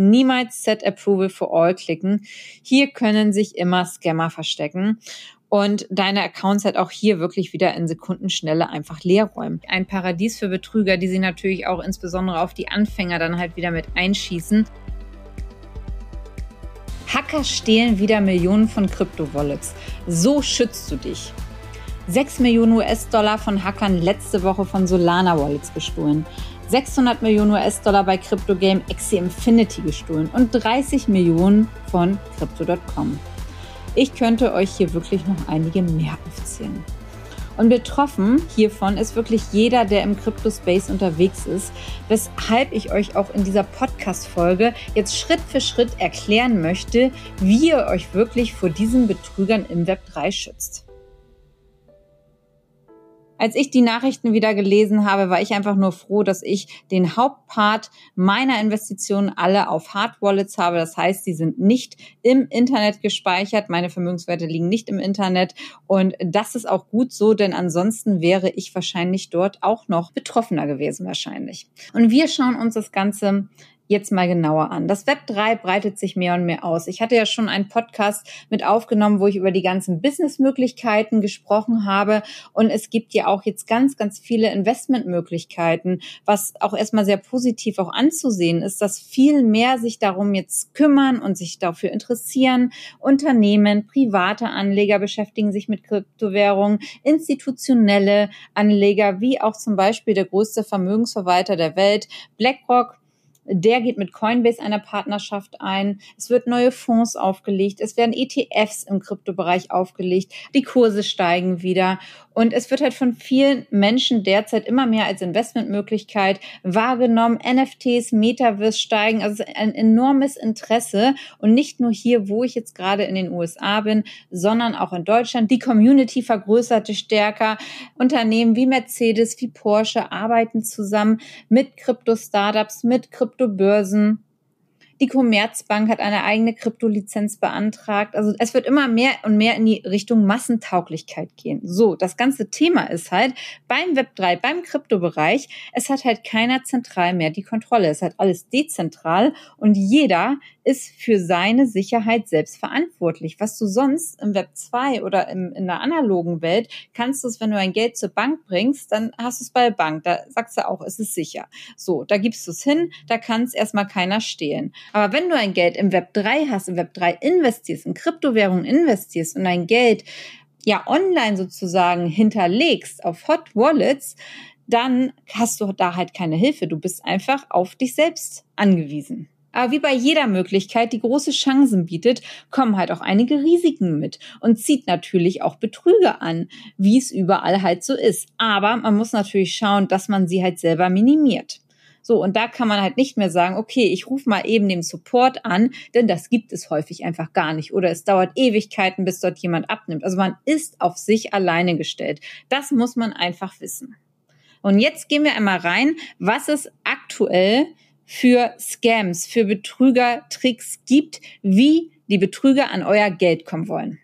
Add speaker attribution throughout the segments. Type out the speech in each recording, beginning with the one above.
Speaker 1: niemals Set Approval for All klicken. Hier können sich immer Scammer verstecken und deine Accounts halt auch hier wirklich wieder in Sekundenschnelle einfach leer räumen. Ein Paradies für Betrüger, die sie natürlich auch insbesondere auf die Anfänger dann halt wieder mit einschießen. Hacker stehlen wieder Millionen von Kryptowallets. So schützt du dich. 6 Millionen US-Dollar von Hackern letzte Woche von Solana Wallets gestohlen. 600 Millionen US-Dollar bei Crypto-Game Axie Infinity gestohlen und 30 Millionen von Crypto.com. Ich könnte euch hier wirklich noch einige mehr aufzählen. Und betroffen hiervon ist wirklich jeder, der im Crypto-Space unterwegs ist, weshalb ich euch auch in dieser Podcast-Folge jetzt Schritt für Schritt erklären möchte, wie ihr euch wirklich vor diesen Betrügern im Web 3 schützt. Als ich die Nachrichten wieder gelesen habe, war ich einfach nur froh, dass ich den Hauptpart meiner Investitionen alle auf Hard Wallets habe. Das heißt, sie sind nicht im Internet gespeichert. Meine Vermögenswerte liegen nicht im Internet. Und das ist auch gut so, denn ansonsten wäre ich wahrscheinlich dort auch noch betroffener gewesen wahrscheinlich. Und wir schauen uns das Ganze jetzt mal genauer an. Das Web 3 breitet sich mehr und mehr aus. Ich hatte ja schon einen Podcast mit aufgenommen, wo ich über die ganzen Businessmöglichkeiten gesprochen habe. Und es gibt ja auch jetzt ganz, ganz viele Investmentmöglichkeiten, was auch erstmal sehr positiv auch anzusehen ist, dass viel mehr sich darum jetzt kümmern und sich dafür interessieren. Unternehmen, private Anleger beschäftigen sich mit Kryptowährungen, institutionelle Anleger, wie auch zum Beispiel der größte Vermögensverwalter der Welt, BlackRock, der geht mit Coinbase einer Partnerschaft ein. Es wird neue Fonds aufgelegt. Es werden ETFs im Kryptobereich aufgelegt. Die Kurse steigen wieder. Und es wird halt von vielen Menschen derzeit immer mehr als Investmentmöglichkeit wahrgenommen. NFTs, Metaverse steigen. Also ein enormes Interesse. Und nicht nur hier, wo ich jetzt gerade in den USA bin, sondern auch in Deutschland. Die Community vergrößerte stärker. Unternehmen wie Mercedes, wie Porsche arbeiten zusammen mit Krypto-Startups, mit Kryptobörsen die Commerzbank hat eine eigene Kryptolizenz beantragt. Also es wird immer mehr und mehr in die Richtung Massentauglichkeit gehen. So, das ganze Thema ist halt beim Web3, beim Kryptobereich, es hat halt keiner zentral mehr die Kontrolle. Es hat alles dezentral und jeder ist für seine Sicherheit selbst verantwortlich. Was du sonst im Web 2 oder im, in der analogen Welt kannst du es, wenn du ein Geld zur Bank bringst, dann hast du es bei der Bank. Da sagst du auch, es ist sicher. So, da gibst du es hin, da kann es erstmal keiner stehlen. Aber wenn du ein Geld im Web 3 hast, im Web 3 investierst, in Kryptowährungen investierst und dein Geld ja online sozusagen hinterlegst auf Hot Wallets, dann hast du da halt keine Hilfe. Du bist einfach auf dich selbst angewiesen. Aber wie bei jeder Möglichkeit, die große Chancen bietet, kommen halt auch einige Risiken mit und zieht natürlich auch Betrüger an, wie es überall halt so ist. Aber man muss natürlich schauen, dass man sie halt selber minimiert. So, und da kann man halt nicht mehr sagen, okay, ich rufe mal eben den Support an, denn das gibt es häufig einfach gar nicht. Oder es dauert Ewigkeiten, bis dort jemand abnimmt. Also man ist auf sich alleine gestellt. Das muss man einfach wissen. Und jetzt gehen wir einmal rein, was es aktuell für Scams, für Betrügertricks gibt, wie die Betrüger an euer Geld kommen wollen.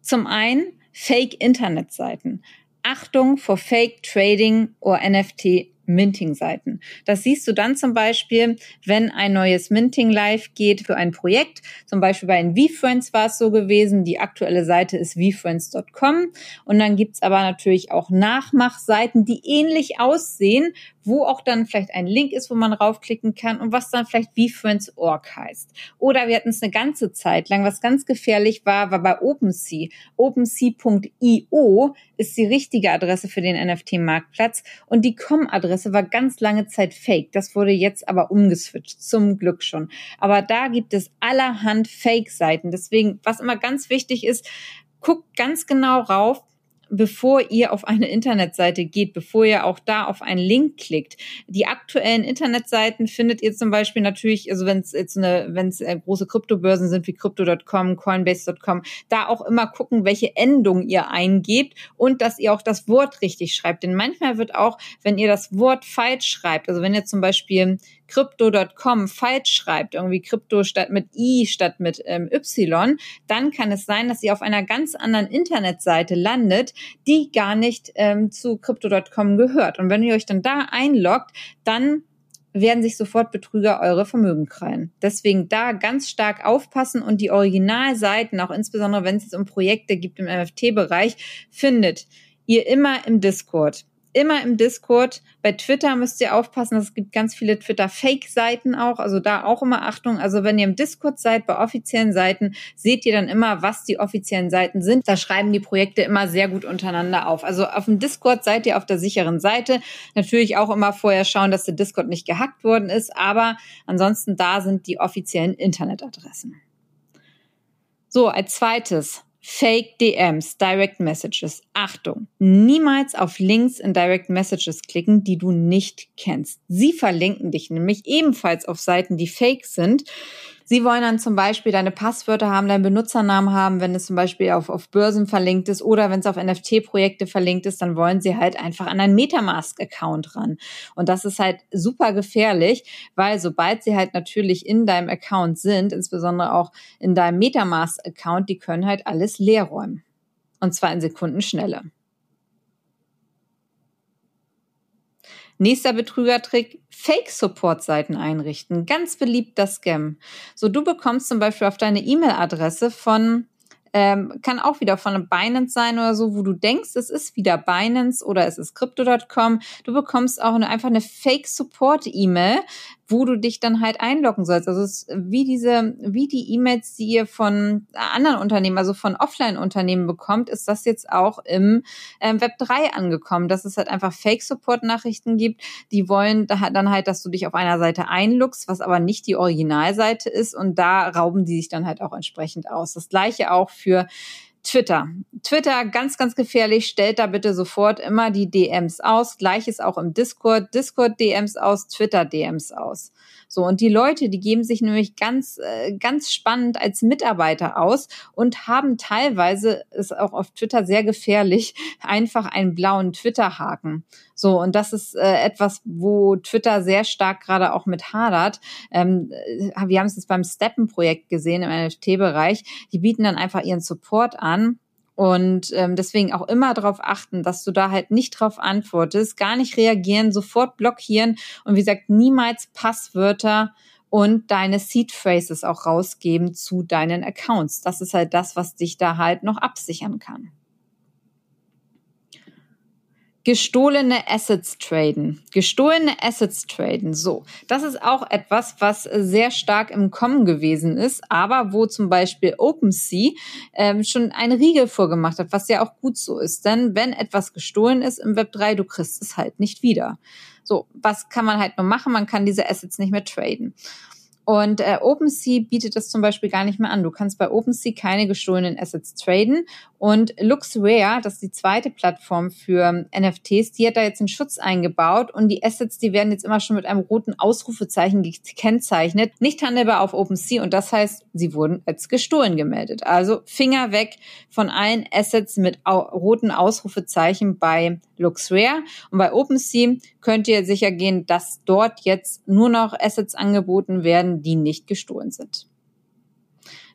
Speaker 1: Zum einen Fake-Internetseiten. Achtung vor Fake Trading oder NFT Minting-Seiten. Das siehst du dann zum Beispiel, wenn ein neues Minting live geht für ein Projekt. Zum Beispiel bei den VFriends war es so gewesen. Die aktuelle Seite ist vfriends.com. Und dann gibt's aber natürlich auch Nachmachseiten, die ähnlich aussehen, wo auch dann vielleicht ein Link ist, wo man raufklicken kann und was dann vielleicht VFriends.org heißt. Oder wir hatten es eine ganze Zeit lang, was ganz gefährlich war, war bei OpenSea. OpenSea.io ist die richtige Adresse für den NFT-Marktplatz und die Com-Adresse war ganz lange Zeit fake. Das wurde jetzt aber umgeswitcht, zum Glück schon. Aber da gibt es allerhand Fake-Seiten. Deswegen, was immer ganz wichtig ist, guckt ganz genau rauf, bevor ihr auf eine Internetseite geht, bevor ihr auch da auf einen Link klickt. Die aktuellen Internetseiten findet ihr zum Beispiel natürlich, also wenn es jetzt eine, wenn es äh, große Kryptobörsen sind wie Crypto.com, Coinbase.com, da auch immer gucken, welche Endung ihr eingebt und dass ihr auch das Wort richtig schreibt. Denn manchmal wird auch, wenn ihr das Wort falsch schreibt, also wenn ihr zum Beispiel Crypto.com falsch schreibt, irgendwie Krypto statt mit I statt mit ähm, Y, dann kann es sein, dass ihr auf einer ganz anderen Internetseite landet, die gar nicht ähm, zu Crypto.com gehört. Und wenn ihr euch dann da einloggt, dann werden sich sofort Betrüger eure Vermögen krallen. Deswegen da ganz stark aufpassen und die Originalseiten, auch insbesondere wenn es um Projekte gibt im NFT-Bereich, findet ihr immer im Discord immer im Discord. Bei Twitter müsst ihr aufpassen, es gibt ganz viele Twitter-Fake-Seiten auch, also da auch immer Achtung. Also wenn ihr im Discord seid, bei offiziellen Seiten, seht ihr dann immer, was die offiziellen Seiten sind. Da schreiben die Projekte immer sehr gut untereinander auf. Also auf dem Discord seid ihr auf der sicheren Seite. Natürlich auch immer vorher schauen, dass der Discord nicht gehackt worden ist, aber ansonsten da sind die offiziellen Internetadressen. So, als zweites Fake DMs, Direct Messages. Achtung, niemals auf Links in Direct Messages klicken, die du nicht kennst. Sie verlinken dich nämlich ebenfalls auf Seiten, die fake sind. Sie wollen dann zum Beispiel deine Passwörter haben, deinen Benutzernamen haben, wenn es zum Beispiel auf, auf Börsen verlinkt ist oder wenn es auf NFT-Projekte verlinkt ist, dann wollen sie halt einfach an einen Metamask-Account ran. Und das ist halt super gefährlich, weil sobald sie halt natürlich in deinem Account sind, insbesondere auch in deinem Metamask-Account, die können halt alles leer räumen. Und zwar in Sekundenschnelle. Nächster Betrügertrick, Fake-Support-Seiten einrichten. Ganz beliebter Scam. So, du bekommst zum Beispiel auf deine E-Mail-Adresse von ähm, kann auch wieder von Binance sein oder so, wo du denkst, es ist wieder Binance oder es ist Crypto.com. Du bekommst auch eine, einfach eine Fake-Support-E-Mail, wo du dich dann halt einloggen sollst. Also es ist wie diese, wie die E-Mails, die ihr von anderen Unternehmen, also von Offline-Unternehmen bekommt, ist das jetzt auch im ähm, Web 3 angekommen, dass es halt einfach Fake-Support-Nachrichten gibt, die wollen dann halt, dass du dich auf einer Seite einloggst, was aber nicht die Originalseite ist und da rauben die sich dann halt auch entsprechend aus. Das gleiche auch für Twitter. Twitter, ganz, ganz gefährlich. Stellt da bitte sofort immer die DMs aus. Gleiches auch im Discord. Discord DMs aus, Twitter DMs aus. So, und die Leute, die geben sich nämlich ganz, äh, ganz spannend als Mitarbeiter aus und haben teilweise, ist auch auf Twitter sehr gefährlich, einfach einen blauen Twitter-Haken. So, und das ist äh, etwas, wo Twitter sehr stark gerade auch mit hadert. Ähm, äh, wir haben es jetzt beim Steppen-Projekt gesehen im NFT-Bereich. Die bieten dann einfach ihren Support an und ähm, deswegen auch immer darauf achten, dass du da halt nicht drauf antwortest, gar nicht reagieren, sofort blockieren und wie gesagt, niemals Passwörter und deine Seed Phrases auch rausgeben zu deinen Accounts. Das ist halt das, was dich da halt noch absichern kann. Gestohlene Assets traden. Gestohlene Assets traden. So, das ist auch etwas, was sehr stark im Kommen gewesen ist, aber wo zum Beispiel OpenSea ähm, schon einen Riegel vorgemacht hat, was ja auch gut so ist. Denn wenn etwas gestohlen ist im Web 3, du kriegst es halt nicht wieder. So, was kann man halt nur machen? Man kann diese Assets nicht mehr traden. Und äh, OpenSea bietet das zum Beispiel gar nicht mehr an. Du kannst bei OpenSea keine gestohlenen Assets traden. Und LuxRare, das ist die zweite Plattform für NFTs, die hat da jetzt einen Schutz eingebaut und die Assets, die werden jetzt immer schon mit einem roten Ausrufezeichen gekennzeichnet. Nicht handelbar auf OpenSea und das heißt, sie wurden als gestohlen gemeldet. Also Finger weg von allen Assets mit roten Ausrufezeichen bei LuxRare. Und bei OpenSea könnt ihr sicher gehen, dass dort jetzt nur noch Assets angeboten werden, die nicht gestohlen sind.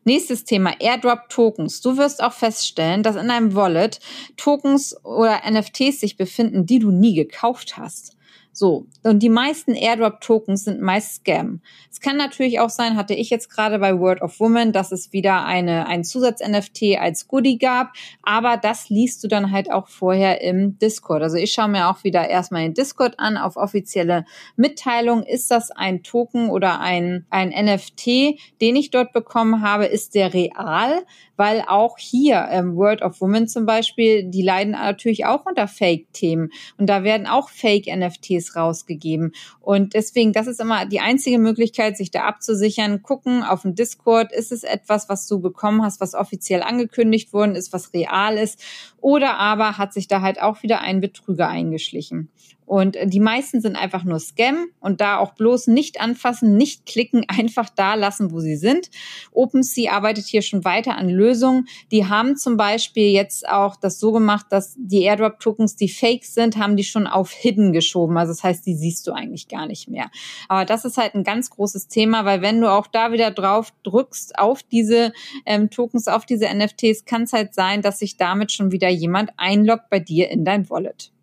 Speaker 1: Nächstes Thema, Airdrop Tokens. Du wirst auch feststellen, dass in einem Wallet Tokens oder NFTs sich befinden, die du nie gekauft hast. So, und die meisten Airdrop-Tokens sind meist Scam. Es kann natürlich auch sein, hatte ich jetzt gerade bei Word of Woman, dass es wieder eine, ein Zusatz-NFT als Goodie gab, aber das liest du dann halt auch vorher im Discord. Also ich schaue mir auch wieder erstmal den Discord an, auf offizielle Mitteilung. Ist das ein Token oder ein, ein NFT, den ich dort bekommen habe? Ist der real? weil auch hier ähm, World of Women zum Beispiel, die leiden natürlich auch unter Fake-Themen und da werden auch Fake-NFTs rausgegeben. Und deswegen, das ist immer die einzige Möglichkeit, sich da abzusichern. Gucken auf dem Discord, ist es etwas, was du bekommen hast, was offiziell angekündigt worden ist, was real ist, oder aber hat sich da halt auch wieder ein Betrüger eingeschlichen. Und die meisten sind einfach nur Scam und da auch bloß nicht anfassen, nicht klicken, einfach da lassen, wo sie sind. OpenSea arbeitet hier schon weiter an Lösungen. Die haben zum Beispiel jetzt auch das so gemacht, dass die Airdrop-Tokens, die fake sind, haben die schon auf Hidden geschoben. Also das heißt, die siehst du eigentlich gar nicht mehr. Aber das ist halt ein ganz großes Thema, weil wenn du auch da wieder drauf drückst auf diese ähm, Tokens, auf diese NFTs, kann es halt sein, dass sich damit schon wieder jemand einloggt bei dir in dein Wallet.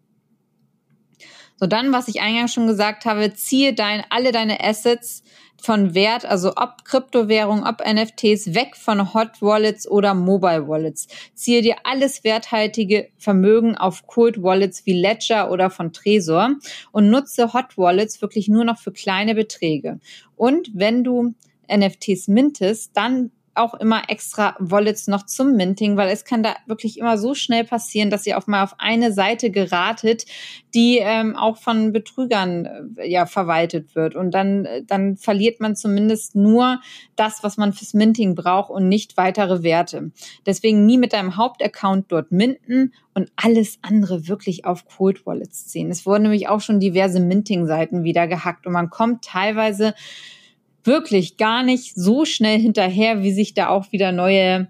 Speaker 1: So, dann, was ich eingangs schon gesagt habe, ziehe dein, alle deine Assets von Wert, also ob Kryptowährung, ob NFTs, weg von Hot Wallets oder Mobile Wallets. Ziehe dir alles werthaltige Vermögen auf Cold Wallets wie Ledger oder von Trezor und nutze Hot Wallets wirklich nur noch für kleine Beträge. Und wenn du NFTs mintest, dann auch immer extra Wallets noch zum Minting, weil es kann da wirklich immer so schnell passieren, dass ihr auf mal auf eine Seite geratet, die ähm, auch von Betrügern äh, ja verwaltet wird und dann äh, dann verliert man zumindest nur das, was man fürs Minting braucht und nicht weitere Werte. Deswegen nie mit deinem Hauptaccount dort minten und alles andere wirklich auf Cold Wallets ziehen. Es wurden nämlich auch schon diverse Minting-Seiten wieder gehackt und man kommt teilweise wirklich gar nicht so schnell hinterher, wie sich da auch wieder neue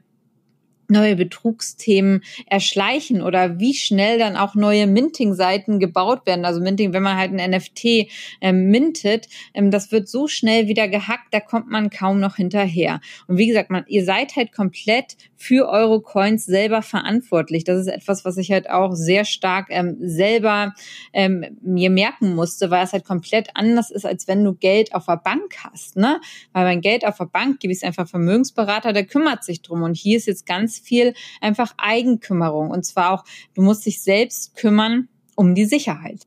Speaker 1: neue Betrugsthemen erschleichen oder wie schnell dann auch neue Minting-Seiten gebaut werden. Also Minting, wenn man halt ein NFT ähm, mintet, ähm, das wird so schnell wieder gehackt, da kommt man kaum noch hinterher. Und wie gesagt, man, ihr seid halt komplett für eure Coins selber verantwortlich. Das ist etwas, was ich halt auch sehr stark ähm, selber ähm, mir merken musste, weil es halt komplett anders ist, als wenn du Geld auf der Bank hast. Ne? Weil mein Geld auf der Bank gebe ich es einfach Vermögensberater, der kümmert sich drum. Und hier ist jetzt ganz viel einfach Eigenkümmerung. Und zwar auch, du musst dich selbst kümmern um die Sicherheit.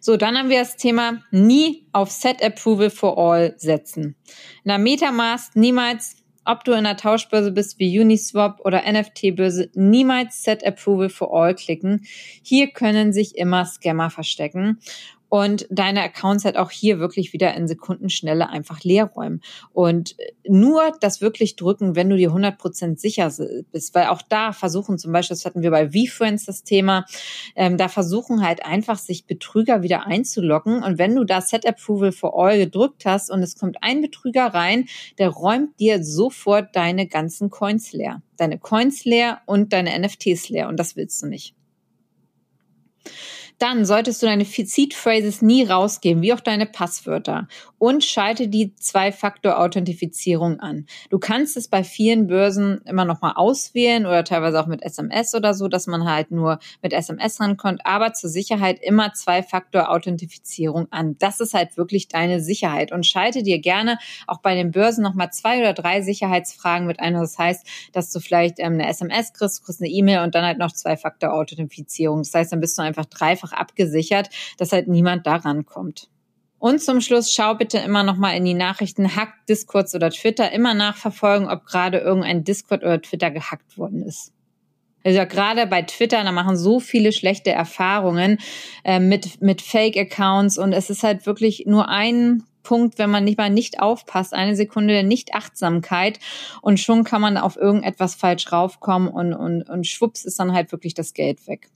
Speaker 1: So, dann haben wir das Thema nie auf Set Approval for All setzen. In der Metamask niemals, ob du in der Tauschbörse bist wie Uniswap oder NFT-Börse, niemals Set Approval for All klicken. Hier können sich immer Scammer verstecken und deine Accounts halt auch hier wirklich wieder in Sekundenschnelle einfach leer räumen. Und nur das wirklich drücken, wenn du dir 100% sicher bist, weil auch da versuchen zum Beispiel, das hatten wir bei VFriends das Thema, ähm, da versuchen halt einfach sich Betrüger wieder einzuloggen und wenn du da Set Approval for All gedrückt hast und es kommt ein Betrüger rein, der räumt dir sofort deine ganzen Coins leer. Deine Coins leer und deine NFTs leer und das willst du nicht. Dann solltest du deine Seed Phrases nie rausgeben, wie auch deine Passwörter. Und schalte die Zwei-Faktor-Authentifizierung an. Du kannst es bei vielen Börsen immer noch mal auswählen oder teilweise auch mit SMS oder so, dass man halt nur mit SMS rankommt, aber zur Sicherheit immer Zwei-Faktor-Authentifizierung an. Das ist halt wirklich deine Sicherheit und schalte dir gerne auch bei den Börsen noch mal zwei oder drei Sicherheitsfragen mit ein. Das heißt, dass du vielleicht ähm, eine SMS kriegst, kriegst eine E-Mail und dann halt noch Zwei-Faktor-Authentifizierung. Das heißt, dann bist du einfach dreifach einfach abgesichert, dass halt niemand da rankommt. Und zum Schluss schau bitte immer noch mal in die Nachrichten Hack, Discords oder Twitter immer nachverfolgen, ob gerade irgendein Discord oder Twitter gehackt worden ist. Also gerade bei Twitter, da machen so viele schlechte Erfahrungen äh, mit mit Fake-Accounts und es ist halt wirklich nur ein Punkt, wenn man nicht mal nicht aufpasst, eine Sekunde der Nichtachtsamkeit und schon kann man auf irgendetwas falsch raufkommen und, und, und schwupps ist dann halt wirklich das Geld weg.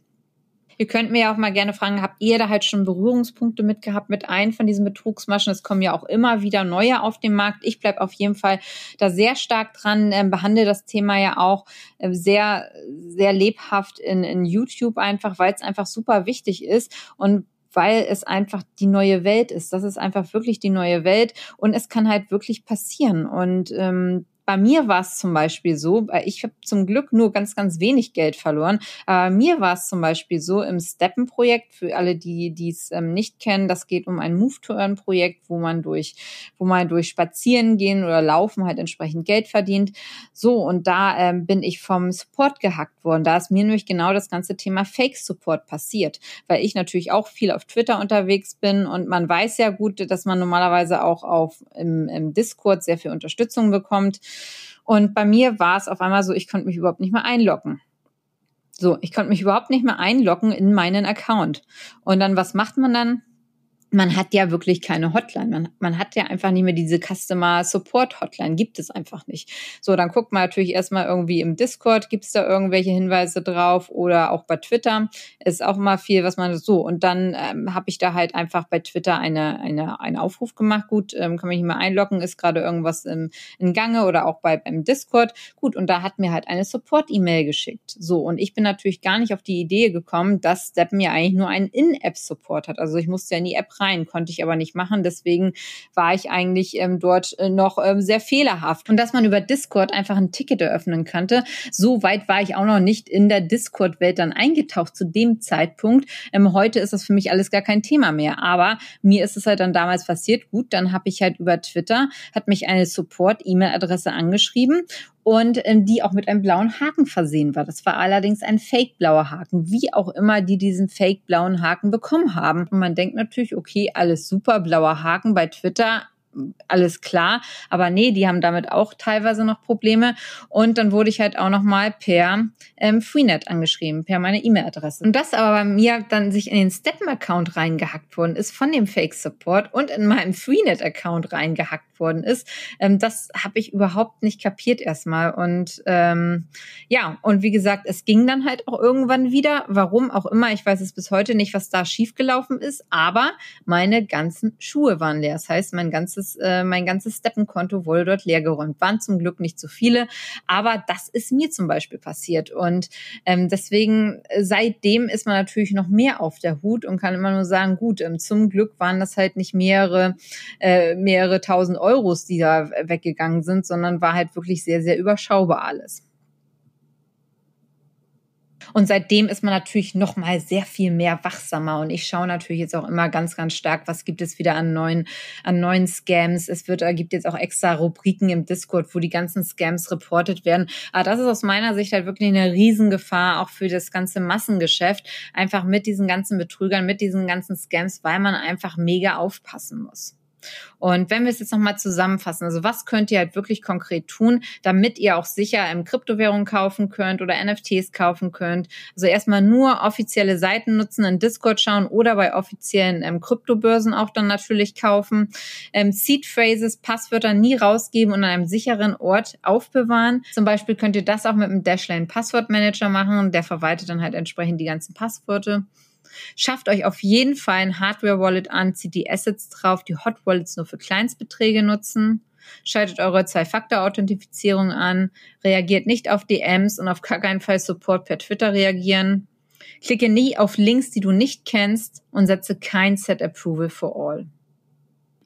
Speaker 1: Ihr könnt mir ja auch mal gerne fragen, habt ihr da halt schon Berührungspunkte mit gehabt mit einem von diesen Betrugsmaschen? Es kommen ja auch immer wieder neue auf den Markt. Ich bleibe auf jeden Fall da sehr stark dran, äh, behandle das Thema ja auch äh, sehr, sehr lebhaft in, in YouTube einfach, weil es einfach super wichtig ist und weil es einfach die neue Welt ist. Das ist einfach wirklich die neue Welt und es kann halt wirklich passieren. Und ähm, bei mir war es zum Beispiel so, ich habe zum Glück nur ganz, ganz wenig Geld verloren, aber mir war es zum Beispiel so im Steppen-Projekt, für alle, die es ähm, nicht kennen, das geht um ein Move-to-Earn-Projekt, wo man durch, wo man durch Spazieren gehen oder Laufen halt entsprechend Geld verdient. So, und da ähm, bin ich vom Support gehackt worden. Da ist mir nämlich genau das ganze Thema Fake-Support passiert, weil ich natürlich auch viel auf Twitter unterwegs bin und man weiß ja gut, dass man normalerweise auch auf im, im Discord sehr viel Unterstützung bekommt. Und bei mir war es auf einmal so, ich konnte mich überhaupt nicht mehr einloggen. So, ich konnte mich überhaupt nicht mehr einloggen in meinen Account. Und dann, was macht man dann? Man hat ja wirklich keine Hotline. Man, man hat ja einfach nicht mehr diese Customer Support Hotline. Gibt es einfach nicht. So, dann guckt man natürlich erstmal irgendwie im Discord, gibt es da irgendwelche Hinweise drauf oder auch bei Twitter ist auch immer viel, was man so. Und dann ähm, habe ich da halt einfach bei Twitter eine, eine, einen Aufruf gemacht. Gut, ähm, kann mich nicht mehr einloggen, ist gerade irgendwas im, in Gange oder auch bei beim Discord. Gut, und da hat mir halt eine Support-E-Mail geschickt. So, und ich bin natürlich gar nicht auf die Idee gekommen, dass Step mir eigentlich nur einen In-App-Support hat. Also ich musste ja in die App rein rein. Konnte ich aber nicht machen. Deswegen war ich eigentlich ähm, dort äh, noch ähm, sehr fehlerhaft. Und dass man über Discord einfach ein Ticket eröffnen könnte, so weit war ich auch noch nicht in der Discord-Welt dann eingetaucht zu dem Zeitpunkt. Ähm, heute ist das für mich alles gar kein Thema mehr. Aber mir ist es halt dann damals passiert. Gut, dann habe ich halt über Twitter, hat mich eine Support-E-Mail-Adresse angeschrieben und ähm, die auch mit einem blauen Haken versehen war. Das war allerdings ein fake-blauer Haken, wie auch immer die diesen fake-blauen Haken bekommen haben. Und man denkt natürlich, okay, alles super, blauer Haken bei Twitter, alles klar. Aber nee, die haben damit auch teilweise noch Probleme. Und dann wurde ich halt auch noch mal per ähm, Freenet angeschrieben, per meine E-Mail-Adresse. Und das aber bei mir dann sich in den Steppen-Account reingehackt worden ist von dem Fake-Support und in meinem Freenet-Account reingehackt worden ist, ähm, das habe ich überhaupt nicht kapiert erstmal. Und ähm, ja, und wie gesagt, es ging dann halt auch irgendwann wieder. Warum auch immer, ich weiß es bis heute nicht, was da schiefgelaufen ist, aber meine ganzen Schuhe waren leer. Das heißt, mein ganzes ganzes, äh, mein ganzes Steppenkonto wurde dort leergeräumt. Waren zum Glück nicht so viele, aber das ist mir zum Beispiel passiert. Und ähm, deswegen, äh, seitdem ist man natürlich noch mehr auf der Hut und kann immer nur sagen, gut, ähm, zum Glück waren das halt nicht mehrere, äh, mehrere tausend Euros, die da weggegangen sind, sondern war halt wirklich sehr, sehr überschaubar alles. Und seitdem ist man natürlich noch mal sehr viel mehr wachsamer. Und ich schaue natürlich jetzt auch immer ganz, ganz stark, was gibt es wieder an neuen, an neuen Scams. Es wird, äh, gibt jetzt auch extra Rubriken im Discord, wo die ganzen Scams reportet werden. Aber das ist aus meiner Sicht halt wirklich eine Riesengefahr auch für das ganze Massengeschäft. Einfach mit diesen ganzen Betrügern, mit diesen ganzen Scams, weil man einfach mega aufpassen muss. Und wenn wir es jetzt nochmal zusammenfassen, also was könnt ihr halt wirklich konkret tun, damit ihr auch sicher im Kryptowährungen kaufen könnt oder NFTs kaufen könnt? Also erstmal nur offizielle Seiten nutzen, in Discord schauen oder bei offiziellen ähm, Kryptobörsen auch dann natürlich kaufen. Ähm, Seed Phrases, Passwörter nie rausgeben und an einem sicheren Ort aufbewahren. Zum Beispiel könnt ihr das auch mit einem Dashlane Passwortmanager machen. Der verwaltet dann halt entsprechend die ganzen Passwörter. Schafft euch auf jeden Fall ein Hardware-Wallet an, zieht die Assets drauf, die Hot Wallets nur für Kleinstbeträge nutzen. Schaltet eure Zwei-Faktor-Authentifizierung an, reagiert nicht auf DMs und auf gar keinen Fall Support per Twitter reagieren. Klicke nie auf Links, die du nicht kennst und setze kein Set Approval for All.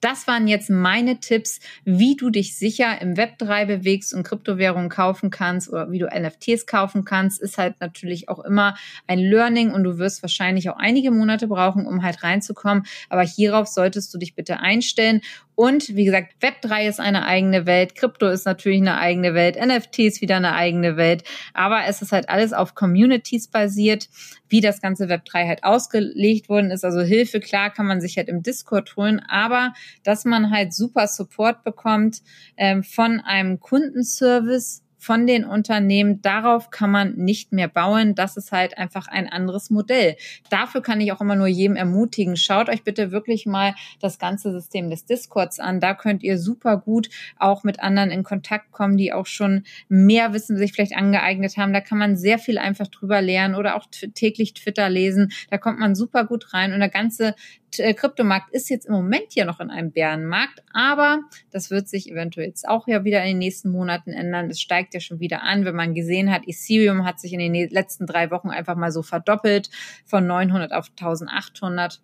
Speaker 1: Das waren jetzt meine Tipps, wie du dich sicher im Web 3 bewegst und Kryptowährungen kaufen kannst oder wie du NFTs kaufen kannst. Ist halt natürlich auch immer ein Learning und du wirst wahrscheinlich auch einige Monate brauchen, um halt reinzukommen. Aber hierauf solltest du dich bitte einstellen und wie gesagt, Web3 ist eine eigene Welt, Krypto ist natürlich eine eigene Welt, NFT ist wieder eine eigene Welt, aber es ist halt alles auf Communities basiert, wie das ganze Web3 halt ausgelegt worden ist. Also Hilfe, klar, kann man sich halt im Discord holen, aber dass man halt super Support bekommt ähm, von einem Kundenservice, von den Unternehmen. Darauf kann man nicht mehr bauen. Das ist halt einfach ein anderes Modell. Dafür kann ich auch immer nur jedem ermutigen. Schaut euch bitte wirklich mal das ganze System des Discords an. Da könnt ihr super gut auch mit anderen in Kontakt kommen, die auch schon mehr Wissen sich vielleicht angeeignet haben. Da kann man sehr viel einfach drüber lernen oder auch täglich Twitter lesen. Da kommt man super gut rein und der ganze äh, Kryptomarkt ist jetzt im Moment ja noch in einem Bärenmarkt, aber das wird sich eventuell jetzt auch ja wieder in den nächsten Monaten ändern. Es steigt ja schon wieder an, wenn man gesehen hat, Ethereum hat sich in den letzten drei Wochen einfach mal so verdoppelt von 900 auf 1800.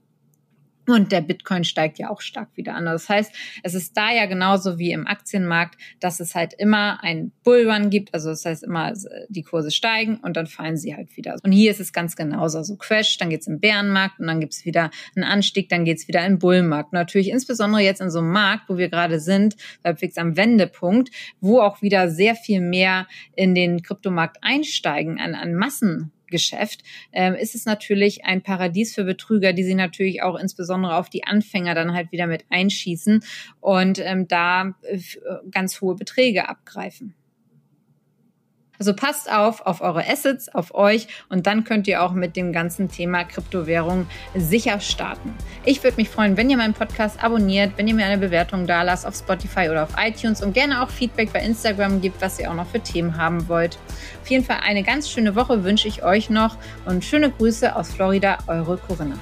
Speaker 1: Und der Bitcoin steigt ja auch stark wieder an. Das heißt, es ist da ja genauso wie im Aktienmarkt, dass es halt immer ein Bullrun gibt. Also das heißt immer, die Kurse steigen und dann fallen sie halt wieder. Und hier ist es ganz genauso. Also Crash, dann geht's im Bärenmarkt und dann gibt's wieder einen Anstieg, dann geht's wieder im Bullmarkt. natürlich insbesondere jetzt in so einem Markt, wo wir gerade sind, halbwegs am Wendepunkt, wo auch wieder sehr viel mehr in den Kryptomarkt einsteigen an, an Massen Geschäft, ähm, ist es natürlich ein Paradies für Betrüger, die sie natürlich auch insbesondere auf die Anfänger dann halt wieder mit einschießen und ähm, da äh, ganz hohe Beträge abgreifen. Also passt auf, auf eure Assets, auf euch und dann könnt ihr auch mit dem ganzen Thema Kryptowährung sicher starten. Ich würde mich freuen, wenn ihr meinen Podcast abonniert, wenn ihr mir eine Bewertung da lasst auf Spotify oder auf iTunes und gerne auch Feedback bei Instagram gibt, was ihr auch noch für Themen haben wollt. Auf jeden Fall eine ganz schöne Woche wünsche ich euch noch und schöne Grüße aus Florida, eure Corinna.